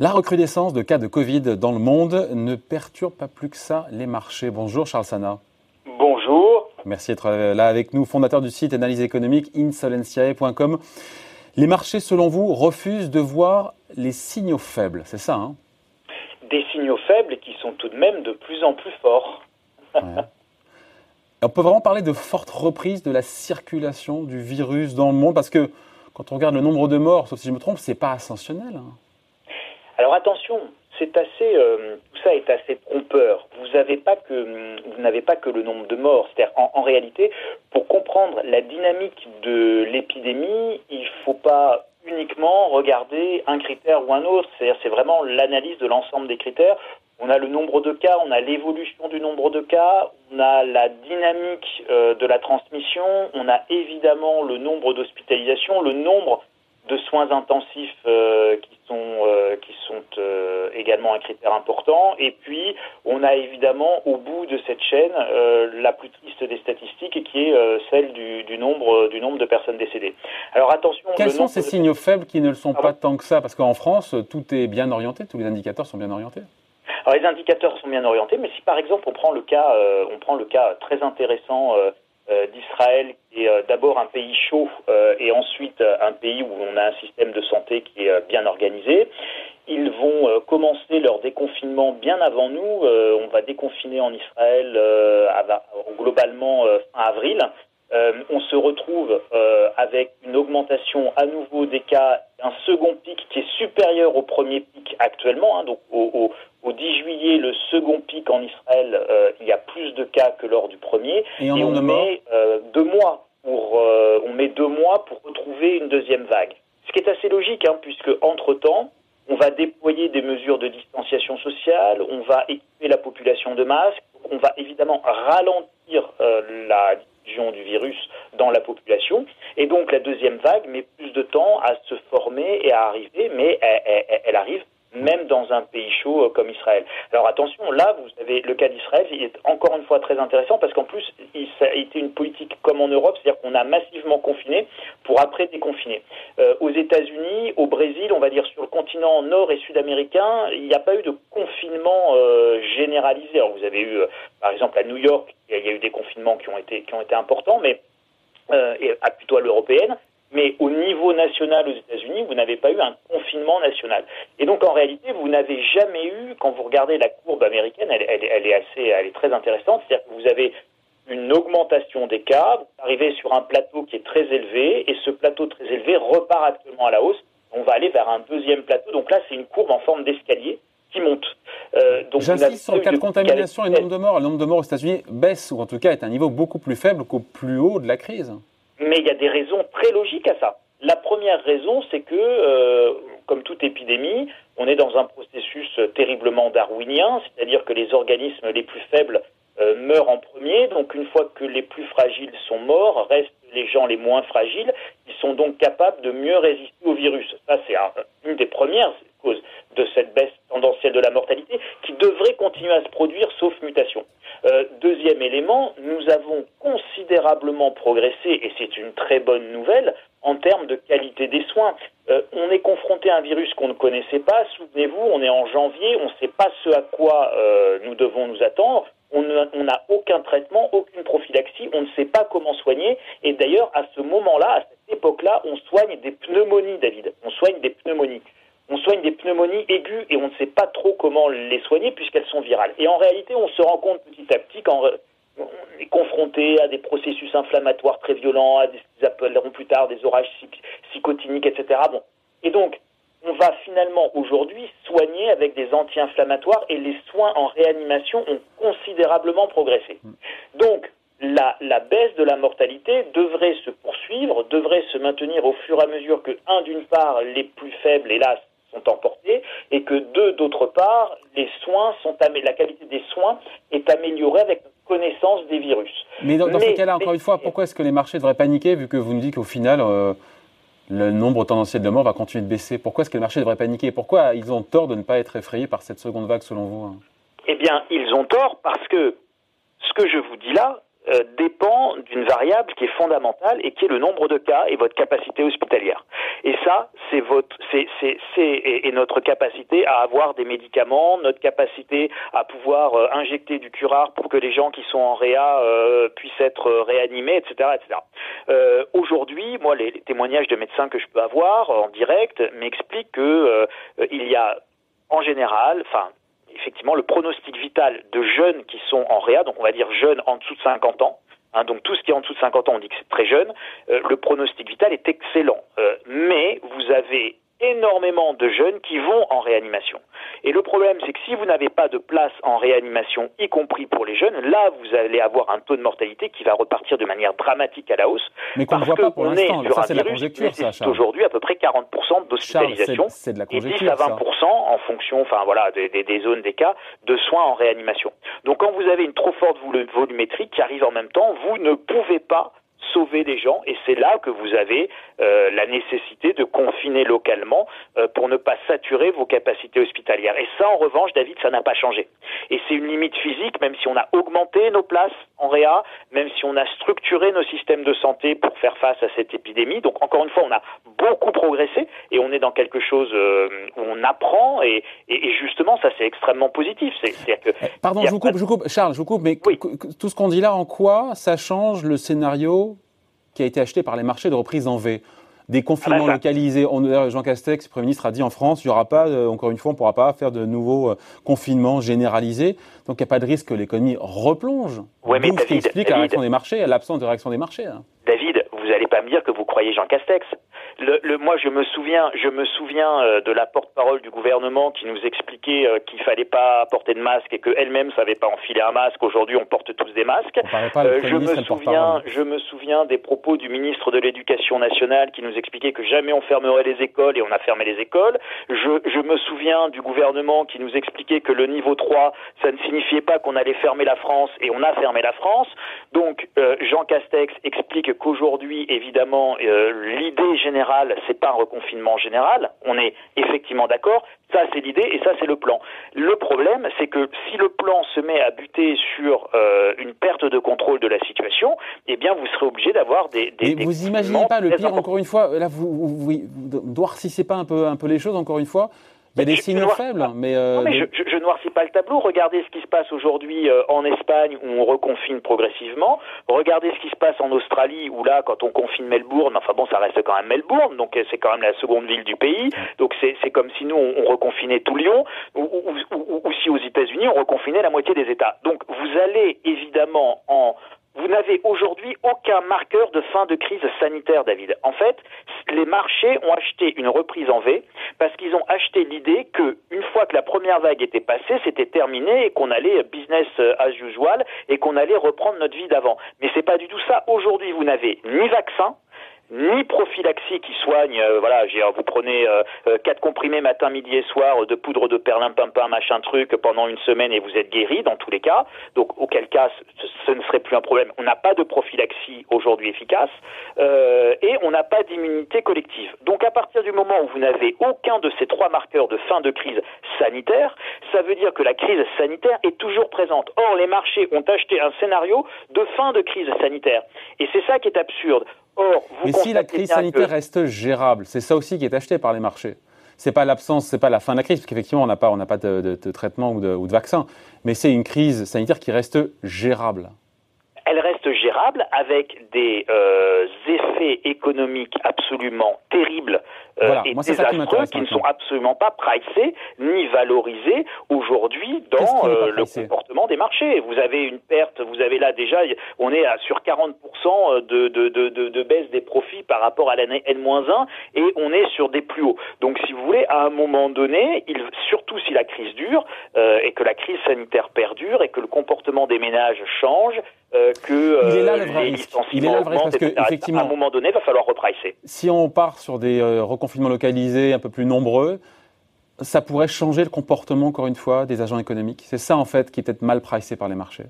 La recrudescence de cas de Covid dans le monde ne perturbe pas plus que ça les marchés. Bonjour Charles Sana. Bonjour. Merci d'être là avec nous, fondateur du site analyse économique insolentiae.com. Les marchés, selon vous, refusent de voir les signaux faibles, c'est ça hein? Des signaux faibles qui sont tout de même de plus en plus forts. On peut vraiment parler de forte reprise de la circulation du virus dans le monde parce que quand on regarde le nombre de morts, sauf si je me trompe, c'est pas ascensionnel. Hein. Alors attention, assez, euh, tout ça est assez trompeur. Vous n'avez pas que, le nombre de morts. C'est-à-dire, en, réalité, pour comprendre la dynamique de l'épidémie, il faut pas uniquement regarder un critère ou un autre. C'est-à-dire, c'est vraiment l'analyse de l'ensemble des critères. On a le nombre de cas, on a l'évolution du nombre de cas, on a la dynamique euh, de la transmission, on a évidemment le nombre d'hospitalisations, le nombre de soins intensifs euh, qui sont, euh, qui sont également un critère important. Et puis, on a évidemment au bout de cette chaîne la plus triste des statistiques, qui est celle du, nombre, du nombre de personnes décédées. Alors attention. Quels sont ces signaux faibles qui ne le sont pas tant que ça? Parce qu'en France, tout est bien orienté, tous les indicateurs sont bien orientés. Alors les indicateurs sont bien orientés, mais si par exemple on prend le cas, euh, on prend le cas très intéressant euh, euh, d'Israël, qui est d'abord un pays chaud et ensuite un pays où on a un système de santé qui est bien organisé, ils vont commencer leur déconfinement bien avant nous. on va déconfiner en Israël globalement fin avril. on se retrouve avec une augmentation à nouveau des cas, un second pic qui est supérieur au premier pic actuellement, hein, donc au, au 10 juillet, le second pic en Israël, euh, il y a plus de cas que lors du premier. Et, on met euh, deux mois pour euh, on met deux mois pour retrouver une deuxième vague. Ce qui est assez logique, hein, puisque entre temps, on va déployer des mesures de distanciation sociale, on va équiper la population de masques, on va évidemment ralentir la du virus dans la population, et donc la deuxième vague met plus de temps à se former et à arriver, mais elle arrive même dans un pays chaud euh, comme Israël. Alors attention, là, vous avez le cas d'Israël, il est encore une fois très intéressant parce qu'en plus, il, ça a été une politique comme en Europe, c'est-à-dire qu'on a massivement confiné pour après déconfiner. Euh, aux États-Unis, au Brésil, on va dire sur le continent nord et sud-américain, il n'y a pas eu de confinement euh, généralisé. Alors vous avez eu, par exemple, à New York, il y a eu des confinements qui ont été, qui ont été importants, mais et à plutôt à l'européenne mais au niveau national aux États-Unis, vous n'avez pas eu un confinement national. Et donc en réalité, vous n'avez jamais eu, quand vous regardez la courbe américaine, elle, est assez, elle est très intéressante, c'est-à-dire que vous avez une augmentation des cas, vous arrivez sur un plateau qui est très élevé, et ce plateau très élevé repart actuellement à la hausse. On va aller vers un deuxième plateau. Donc là, c'est une courbe en forme d'escalier qui monte. Euh, J'insiste sur le cas de contamination et le nombre de morts. Le nombre de morts aux États-Unis baisse, ou en tout cas est à un niveau beaucoup plus faible qu'au plus haut de la crise. Mais il y a des raisons très logiques à ça. La première raison, c'est que, euh, comme toute épidémie, on est dans un processus terriblement darwinien, c'est-à-dire que les organismes les plus faibles euh, meurent en premier. Donc, une fois que les plus fragiles sont morts, restent les gens les moins fragiles. Ils sont donc capables de mieux résister au virus. Ça, c'est une des premières causes de cette baisse tendancielle de la mortalité qui devrait continuer à se produire sauf mutation. Euh, deuxième élément, nous avons considérablement progressé, et c'est une très bonne nouvelle, en termes de qualité des soins. Euh, on est confronté à un virus qu'on ne connaissait pas. Souvenez-vous, on est en janvier, on ne sait pas ce à quoi euh, nous devons nous attendre. On n'a aucun traitement, aucune prophylaxie, on ne sait pas comment soigner. Et d'ailleurs, à ce moment-là, à cette époque-là, on soigne des pneumonies, David. On soigne des pneumonies on soigne des pneumonies aiguës et on ne sait pas trop comment les soigner puisqu'elles sont virales. Et en réalité, on se rend compte petit à petit quand on est confronté à des processus inflammatoires très violents, à ce qu'ils appelleront plus tard des orages psychotiniques, etc. Bon. Et donc, on va finalement aujourd'hui soigner avec des anti-inflammatoires et les soins en réanimation ont considérablement progressé. Donc, la, la, baisse de la mortalité devrait se poursuivre, devrait se maintenir au fur et à mesure que, un, d'une part, les plus faibles, hélas, sont emportés et que deux, d'autre part, les soins sont la qualité des soins est améliorée avec connaissance des virus. Mais dans, ce cas-là, encore une fois, pourquoi est-ce que les marchés devraient paniquer vu que vous nous dites qu'au final, euh, le nombre tendanciel de morts va continuer de baisser? Pourquoi est-ce que les marchés devraient paniquer? Pourquoi ils ont tort de ne pas être effrayés par cette seconde vague selon vous Eh bien, ils ont tort parce que ce que je vous dis là, euh, dépend d'une variable qui est fondamentale et qui est le nombre de cas et votre capacité hospitalière. Et ça, c'est votre, c'est, c'est, c'est et, notre capacité à avoir des médicaments, notre capacité à pouvoir euh, injecter du curare pour que les gens qui sont en réa euh, puissent être réanimés, etc., etc. aujourd'hui, moi, les, témoignages de médecins que je peux avoir en direct m'expliquent que il y a en général, enfin effectivement le pronostic vital de jeunes qui sont en réa, donc on va dire jeunes en dessous de 50 ans, hein, donc tout ce qui est en dessous de 50 ans, on dit que c'est très jeune, euh, le pronostic vital est excellent. Euh, mais vous avez énormément de jeunes qui vont en réanimation. Et le problème, c'est que si vous n'avez pas de place en réanimation, y compris pour les jeunes, là, vous allez avoir un taux de mortalité qui va repartir de manière dramatique à la hausse. Mais qu'on ne voit pas pour l'instant. Ça, c'est la conjecture, ça, aujourd'hui à peu près 40% d'hospitalisation et 10 à 20% en fonction, enfin voilà, des, des, zones, des cas, de soins en réanimation. Donc quand vous avez une trop forte volumétrie qui arrive en même temps, vous ne pouvez pas sauver des gens et c'est là que vous avez euh, la nécessité de confiner localement euh, pour ne pas saturer vos capacités hospitalières. Et ça, en revanche, David, ça n'a pas changé. Et c'est une limite physique, même si on a augmenté nos places en réa, même si on a structuré nos systèmes de santé pour faire face à cette épidémie. Donc, encore une fois, on a beaucoup progressé et on est dans quelque chose euh, où on apprend et, et, justement, ça, c'est extrêmement positif. C'est, que Pardon, je vous, coupe, je vous coupe, Charles, je vous coupe, mais tout ce qu'on dit là, en quoi ça change le scénario qui a été acheté par les marchés de reprise en V. Des confinements ah localisés. Jean Castex, Premier ministre, a dit en France, il n'y aura pas, encore une fois, on ne pourra pas faire de nouveaux euh, confinements généralisés. Donc il n'y a pas de risque que l'économie replonge. Ouais, mais ce qui explique la réaction des marchés, l'absence de réaction des marchés. Hein. David, vous n'allez pas me dire que vous croyez Jean Castex le, moi, je me souviens, je me souviens euh, de la porte-parole du gouvernement qui nous expliquait euh, qu'il fallait pas porter de masque et qu'elle-même savait pas enfiler un masque. Aujourd'hui, on porte tous des masques. Euh, je me souviens, je me souviens des propos du ministre de l'Éducation nationale qui nous expliquait que jamais on fermerait les écoles et on a fermé les écoles. Je, je me souviens du gouvernement qui nous expliquait que le niveau 3, ça ne signifiait pas qu'on allait fermer la France et on a fermé la France. Donc, Jean Castex explique qu'aujourd'hui, évidemment, l'idée générale c'est pas un reconfinement général. On est effectivement d'accord. Ça, c'est l'idée et ça, c'est le plan. Le problème, c'est que si le plan se met à buter sur euh, une perte de contrôle de la situation, eh bien, vous serez obligé d'avoir des, des. Vous imaginez pas le pire, encore une fois, là, vous, vous, vous, vous pas un peu, un peu les choses, encore une fois. Il y a des signaux faibles, mais, euh, mais je, je, noircis pas le tableau. Regardez ce qui se passe aujourd'hui euh, en Espagne où on reconfine progressivement. Regardez ce qui se passe en Australie où là, quand on confine Melbourne, enfin bon, ça reste quand même Melbourne, donc euh, c'est quand même la seconde ville du pays. Donc c'est comme si nous on, reconfinait tout Lyon, ou, ou, ou, ou si aux États-Unis on reconfinait la moitié des États. Donc vous allez évidemment en vous n'avez aujourd'hui aucun marqueur de fin de crise sanitaire, David. En fait, les marchés ont acheté une reprise en V parce qu'ils ont acheté l'idée que une fois que la première vague était passée, c'était terminé et qu'on allait business as usual et qu'on allait reprendre notre vie d'avant. Mais c'est pas du tout ça. Aujourd'hui, vous n'avez ni vaccin, ni prophylaxie qui soigne, euh, voilà, vous prenez euh, euh, quatre comprimés matin, midi et soir de poudre de perlimpinpin, machin truc pendant une semaine et vous êtes guéri dans tous les cas. Donc auquel cas ce, ne serait plus un problème. On n'a pas de prophylaxie aujourd'hui efficace et on n'a pas d'immunité collective. Donc à partir du moment où vous n'avez aucun de ces trois marqueurs de fin de crise sanitaire, ça veut dire que la crise sanitaire est toujours présente. Or les marchés ont acheté un scénario de fin de crise sanitaire et c'est ça qui est absurde. Mais si la crise sanitaire reste gérable, c'est ça aussi qui est acheté par les marchés. C'est pas l'absence, c'est pas la fin de la crise, parce qu'effectivement on n'a pas, on n'a pas de, traitement ou de, ou de vaccin, mais c'est une crise sanitaire qui reste gérable elle reste gérable avec des euh, effets économiques absolument terribles euh, et désastreux qui, ne sont absolument pas pricés ni valorisés aujourd'hui dans euh, le comportement des marchés. Vous avez une perte, vous avez là déjà, on est à, sur 40% de, de, de, de, baisse des profits par rapport à l'année N-1 et on est sur des plus hauts. Donc si vous voulez, à un moment donné, il, surtout si la crise dure et que la crise sanitaire perdure et que le comportement des ménages change, euh, que il est là le vrai risque. Il est là le vrai parce que effectivement, à un moment donné, il va falloir repricer. Si on part sur des euh, reconfinements localisés un peu plus nombreux, ça pourrait changer le comportement, encore une fois, des agents économiques. C'est ça, en fait, qui est peut-être mal pricé par les marchés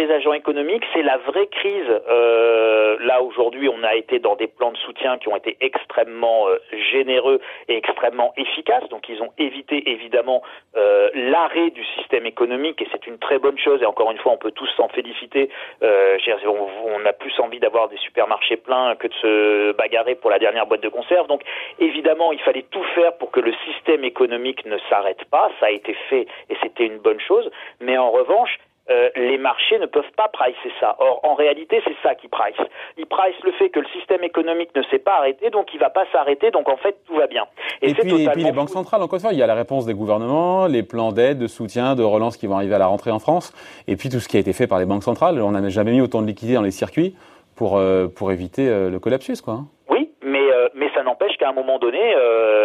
des agents économiques, c'est la vraie crise. Euh, là aujourd'hui, on a été dans des plans de soutien qui ont été extrêmement euh, généreux et extrêmement efficaces. Donc ils ont évité évidemment euh, l'arrêt du système économique et c'est une très bonne chose. Et encore une fois, on peut tous s'en féliciter. Euh, on, on, a plus envie d'avoir des supermarchés pleins que de se bagarrer pour la dernière boîte de conserve. Donc évidemment, il fallait tout faire pour que le système économique ne s'arrête pas. Ça a été fait et c'était une bonne chose. Mais en revanche, euh, les marchés ne peuvent pas pricer ça. Or, en réalité, c'est ça qui price. Ils price le fait que le système économique ne s'est pas arrêté, donc il ne va pas s'arrêter, donc en fait, tout va bien. Et, puis, les banques centrales, encore une fois, il y a la réponse des gouvernements, les plans d'aide, de soutien, de relance qui vont arriver à la rentrée en France, et puis tout ce qui a été fait par les banques centrales. On n'a jamais mis autant de liquidités dans les circuits pour, euh, pour éviter euh, le collapsus, quoi. Hein. Oui, mais, mais ça n'empêche qu'à un moment donné,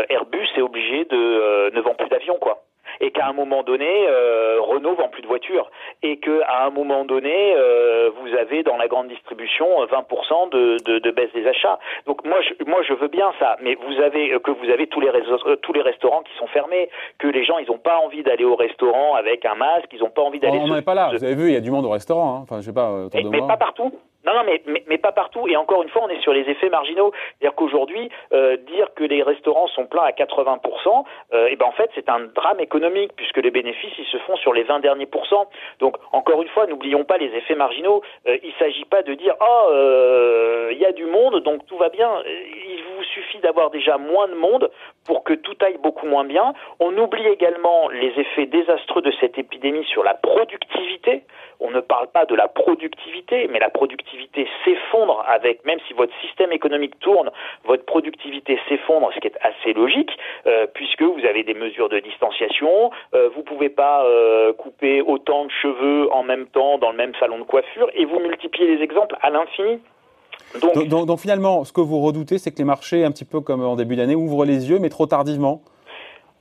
Airbus est obligé de ne vend plus d'avions, quoi et qu'à un moment donné, euh, Renault vend plus de voitures, et qu'à un moment donné, euh, vous avez dans la grande distribution 20% de, de, de, baisse des achats. Donc moi, je, moi, je veux bien ça, mais vous avez que vous avez tous les euh, tous les restaurants qui sont fermés, que les gens ils n'ont pas envie d'aller au restaurant avec un masque, ils n'ont pas envie d'aller. On n'en est pas là. Vous avez vu, il y a du monde au restaurant. Hein. Enfin, je sais pas. mais, mais pas partout. Non, non, mais, mais, pas partout. Et encore une fois, on est sur les effets marginaux. C'est-à-dire qu'aujourd'hui, euh, dire que les restaurants sont pleins à 80%, euh, et eh ben en fait, c'est un drame économique puisque les bénéfices ils se font sur les 20 derniers pourcents. Donc, encore une fois, n'oublions pas les effets marginaux. Euh, il ne s'agit pas de dire oh, euh, il y a du monde, donc tout va bien. Vous suffit d'avoir déjà moins de monde pour que tout aille beaucoup moins bien. On oublie également les effets désastreux de cette épidémie sur la productivité. On ne parle pas de la productivité, mais la productivité s'effondre avec, même si votre système économique tourne, votre productivité s'effondre, ce qui est assez logique, euh, puisque vous avez des mesures de distanciation, euh, vous pouvez pas euh, couper autant de cheveux en même temps dans le même salon de coiffure, et vous multipliez les exemples à l'infini. Donc, donc, finalement, ce que vous redoutez, c'est que les marchés, un petit peu comme en début d'année, ouvrent les yeux, mais trop tardivement.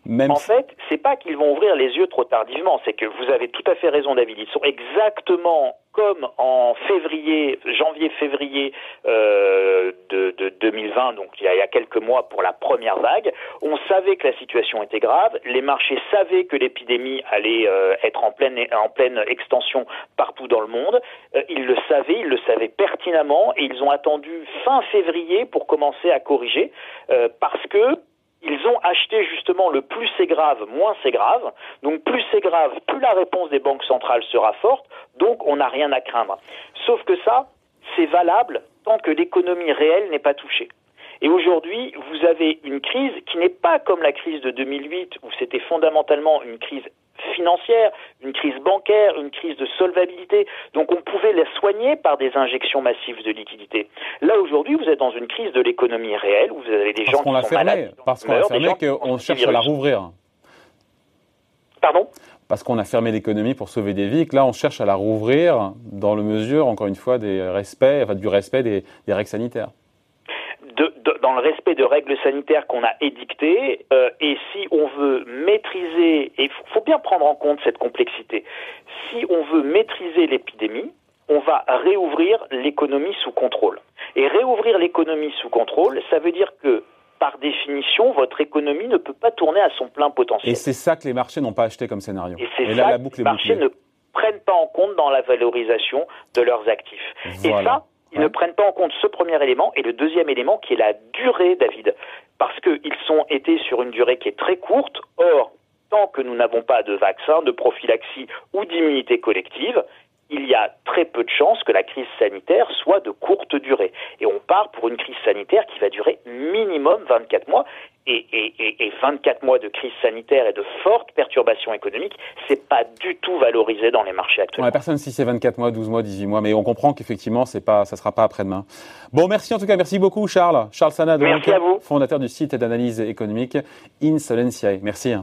Même en fait, c'est pas qu'ils vont ouvrir les yeux trop tardivement, c'est que vous avez tout à fait raison, David. Ils sont exactement comme en février, janvier-février euh, de, de, 2020, donc il y, a, quelques mois pour la première vague, on savait que la situation était grave, les marchés savaient que l'épidémie allait euh, être en pleine, en pleine extension partout dans le monde, euh, ils le savaient, ils le savaient pertinemment, et ils ont attendu fin février pour commencer à corriger, euh, parce que ils ont acheté justement le plus c'est grave, moins c'est grave. Donc plus c'est grave, plus la réponse des banques centrales sera forte, donc on n'a rien à craindre. Sauf que ça, c'est valable tant que l'économie réelle n'est pas touchée. Et aujourd'hui, vous avez une crise qui n'est pas comme la crise de 2008 où c'était fondamentalement une crise financière, une crise bancaire, une crise de solvabilité. Donc on pouvait la soigner par des injections massives de liquidités. Là aujourd'hui, vous êtes dans une crise de l'économie réelle où vous avez des gens qui sont fermé, malades. Parce qu'on a fermé, qu'on cherche à la rouvrir. Pardon? Parce qu'on a fermé l'économie pour sauver des vies, que là on cherche à la rouvrir dans le mesure, encore une fois, des respects, enfin, du respect des règles sanitaires dans le respect de règles sanitaires qu'on a édictées, euh, et si on veut maîtriser, et il faut bien prendre en compte cette complexité, si on veut maîtriser l'épidémie, on va réouvrir l'économie sous contrôle. Et réouvrir l'économie sous contrôle, ça veut dire que par définition, votre économie ne peut pas tourner à son plein potentiel. Et c'est ça que les marchés n'ont pas acheté comme scénario. Et c'est ça que les marchés ne prennent pas en compte dans la valorisation de leurs actifs. Et ça, ils ne prennent pas en compte ce premier élément et le deuxième élément qui est la durée, David. Parce qu'ils sont été sur une durée qui est très courte. Or, tant que nous n'avons pas de vaccin, de prophylaxie ou d'immunité collective, il y a très peu de chances que la crise sanitaire soit de courte durée. Et on part pour une crise sanitaire qui va durer minimum 24 mois. Et, et, et, 24 mois de crise sanitaire et de fortes perturbations économiques, c'est pas du tout valorisé dans les marchés actuels. personne si c'est 24 mois, 12 mois, 18 mois, mais on comprend qu'effectivement, c'est pas, ça sera pas après-demain. Bon, merci en tout cas, merci beaucoup, Charles. Charles Sanad, fondateur du site d'analyse économique Insolentiae. Merci.